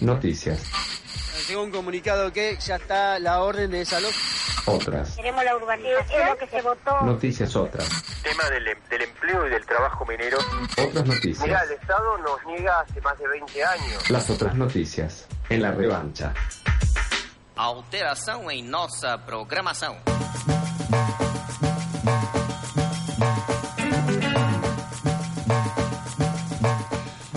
Noticias. Tengo un comunicado que ya está la orden de desalojo. Otras. Queremos la urbanización, lo que se votó. Noticias otras. tema del, em- del empleo y del trabajo minero. Otras Mira, noticias. el Estado nos niega hace más de 20 años. Las otras noticias. En la revancha. Alteração em nossa programação.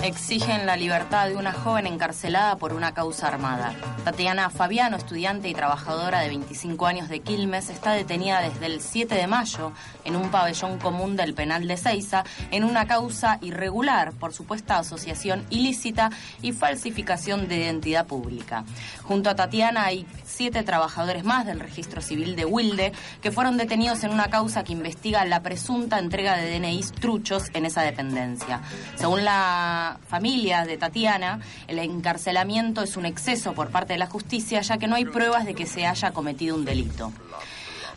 Exigen la libertad de una joven encarcelada por una causa armada. Tatiana Fabiano, estudiante y trabajadora de 25 años de Quilmes, está detenida desde el 7 de mayo en un pabellón común del penal de Ceiza en una causa irregular por supuesta asociación ilícita y falsificación de identidad pública. Junto a Tatiana hay siete trabajadores más del registro civil de Wilde que fueron detenidos en una causa que investiga la presunta entrega de DNIs truchos en esa dependencia. Según la familia de Tatiana, el encarcelamiento es un exceso por parte de la justicia ya que no hay pruebas de que se haya cometido un delito.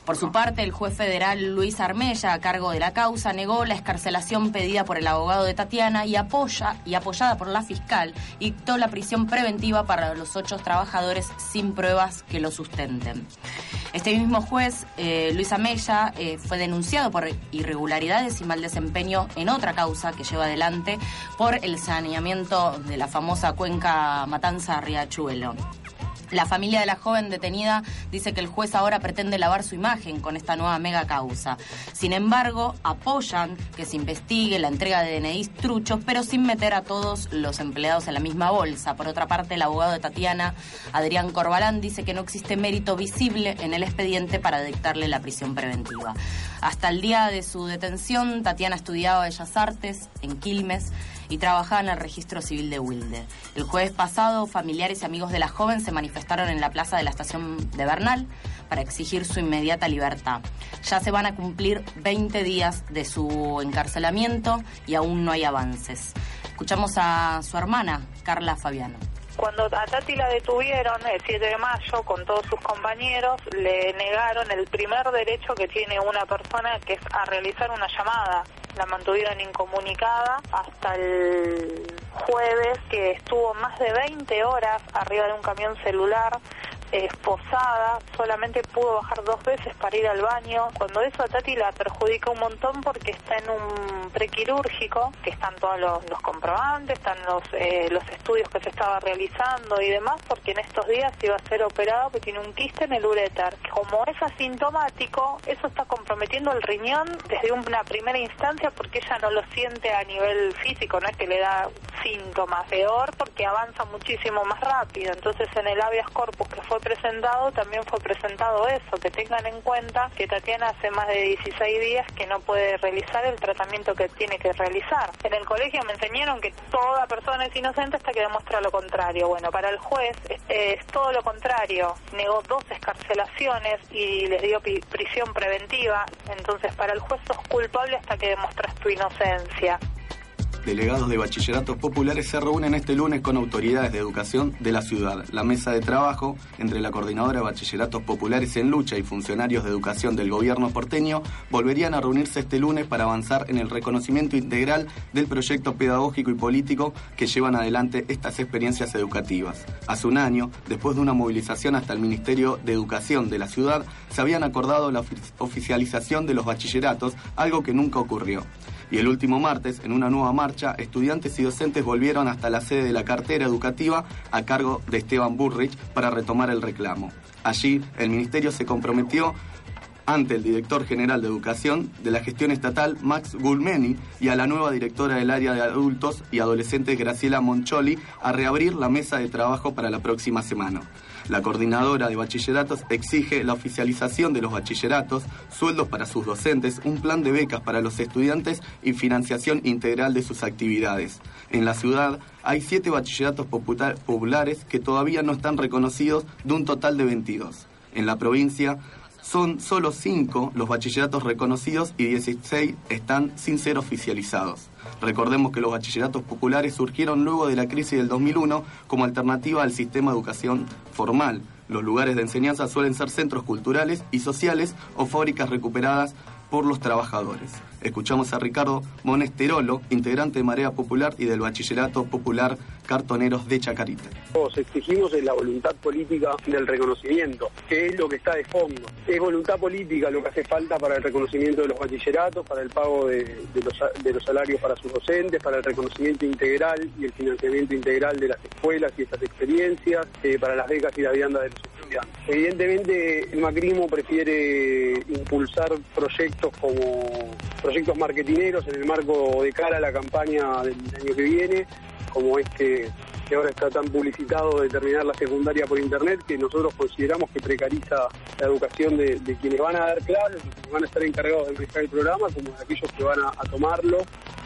Por su parte, el juez federal Luis Armella, a cargo de la causa, negó la escarcelación pedida por el abogado de Tatiana y apoya y apoyada por la fiscal, dictó la prisión preventiva para los ocho trabajadores sin pruebas que lo sustenten. Este mismo juez, eh, Luis Amella, eh, fue denunciado por irregularidades y mal desempeño en otra causa que lleva adelante por el saneamiento de la famosa cuenca Matanza-Riachuelo. La familia de la joven detenida dice que el juez ahora pretende lavar su imagen con esta nueva mega causa. Sin embargo, apoyan que se investigue la entrega de DNIs truchos, pero sin meter a todos los empleados en la misma bolsa. Por otra parte, el abogado de Tatiana, Adrián Corbalán, dice que no existe mérito visible en el expediente para dictarle la prisión preventiva. Hasta el día de su detención, Tatiana estudiaba Bellas Artes en Quilmes y trabajaba en el registro civil de Wilde. El jueves pasado, familiares y amigos de la joven se manifestaron en la plaza de la estación de Bernal para exigir su inmediata libertad. Ya se van a cumplir 20 días de su encarcelamiento y aún no hay avances. Escuchamos a su hermana, Carla Fabiano. Cuando a Tati la detuvieron el 7 de mayo con todos sus compañeros, le negaron el primer derecho que tiene una persona, que es a realizar una llamada. La mantuvieron incomunicada hasta el jueves, que estuvo más de 20 horas arriba de un camión celular, esposada, solamente pudo bajar dos veces para ir al baño. Cuando eso a Tati la perjudica un montón porque está en un prequirúrgico, que están todos los, comprobantes, están los, eh, los estudios que se estaba realizando y demás, porque en estos días iba a ser operado que tiene un quiste en el uréter. Como es asintomático, eso está comprometiendo el riñón desde una primera instancia porque ella no lo siente a nivel físico, no es que le da síntomas. Peor porque avanza muchísimo más rápido. Entonces en el habeas corpus que fue presentado también fue presentado eso, que tengan en cuenta que Tatiana hace más de 16 días que no puede realizar el tratamiento que tiene que realizar. En el colegio me enseñaron que toda persona es inocente hasta que demuestra lo contrario. Bueno, para el juez es, es todo lo contrario. Negó dos escarcelaciones y les dio prisión preventiva. Entonces para el juez sos culpable hasta que demuestras tu inocencia. Delegados de bachilleratos populares se reúnen este lunes con autoridades de educación de la ciudad. La mesa de trabajo entre la coordinadora de bachilleratos populares en lucha y funcionarios de educación del gobierno porteño volverían a reunirse este lunes para avanzar en el reconocimiento integral del proyecto pedagógico y político que llevan adelante estas experiencias educativas. Hace un año, después de una movilización hasta el Ministerio de Educación de la ciudad, se habían acordado la ofi- oficialización de los bachilleratos, algo que nunca ocurrió. Y el último martes, en una nueva marcha, estudiantes y docentes volvieron hasta la sede de la cartera educativa a cargo de Esteban Burrich para retomar el reclamo. Allí, el ministerio se comprometió ante el director general de educación de la gestión estatal, Max Gulmeni, y a la nueva directora del área de adultos y adolescentes, Graciela Moncholi, a reabrir la mesa de trabajo para la próxima semana. La coordinadora de bachilleratos exige la oficialización de los bachilleratos, sueldos para sus docentes, un plan de becas para los estudiantes y financiación integral de sus actividades. En la ciudad hay siete bachilleratos popular- populares que todavía no están reconocidos de un total de 22. En la provincia son solo 5 los bachilleratos reconocidos y 16 están sin ser oficializados. Recordemos que los bachilleratos populares surgieron luego de la crisis del 2001 como alternativa al sistema de educación formal. Los lugares de enseñanza suelen ser centros culturales y sociales o fábricas recuperadas por los trabajadores. Escuchamos a Ricardo Monesterolo, integrante de Marea Popular y del Bachillerato Popular cartoneros de Chacarita. Nos exigimos la voluntad política del reconocimiento, que es lo que está de fondo. Es voluntad política lo que hace falta para el reconocimiento de los bachilleratos, para el pago de, los, salarios para sus docentes, para el reconocimiento integral y el financiamiento integral de las escuelas y estas experiencias, eh, para las becas y la vianda de los estudiantes. Evidentemente el macrismo prefiere impulsar proyectos como proyectos marketineros en el marco de cara a la campaña del año que viene, como este que ahora está tan publicitado de terminar la secundaria por internet, que nosotros consideramos que precariza la educación de, quienes van a dar clases, quienes van a estar encargados de manejar el programa, como de aquellos que van a, tomarlo,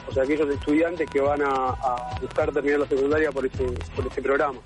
o sea, aquellos estudiantes que van a, buscar terminar la secundaria por ese, por ese programa.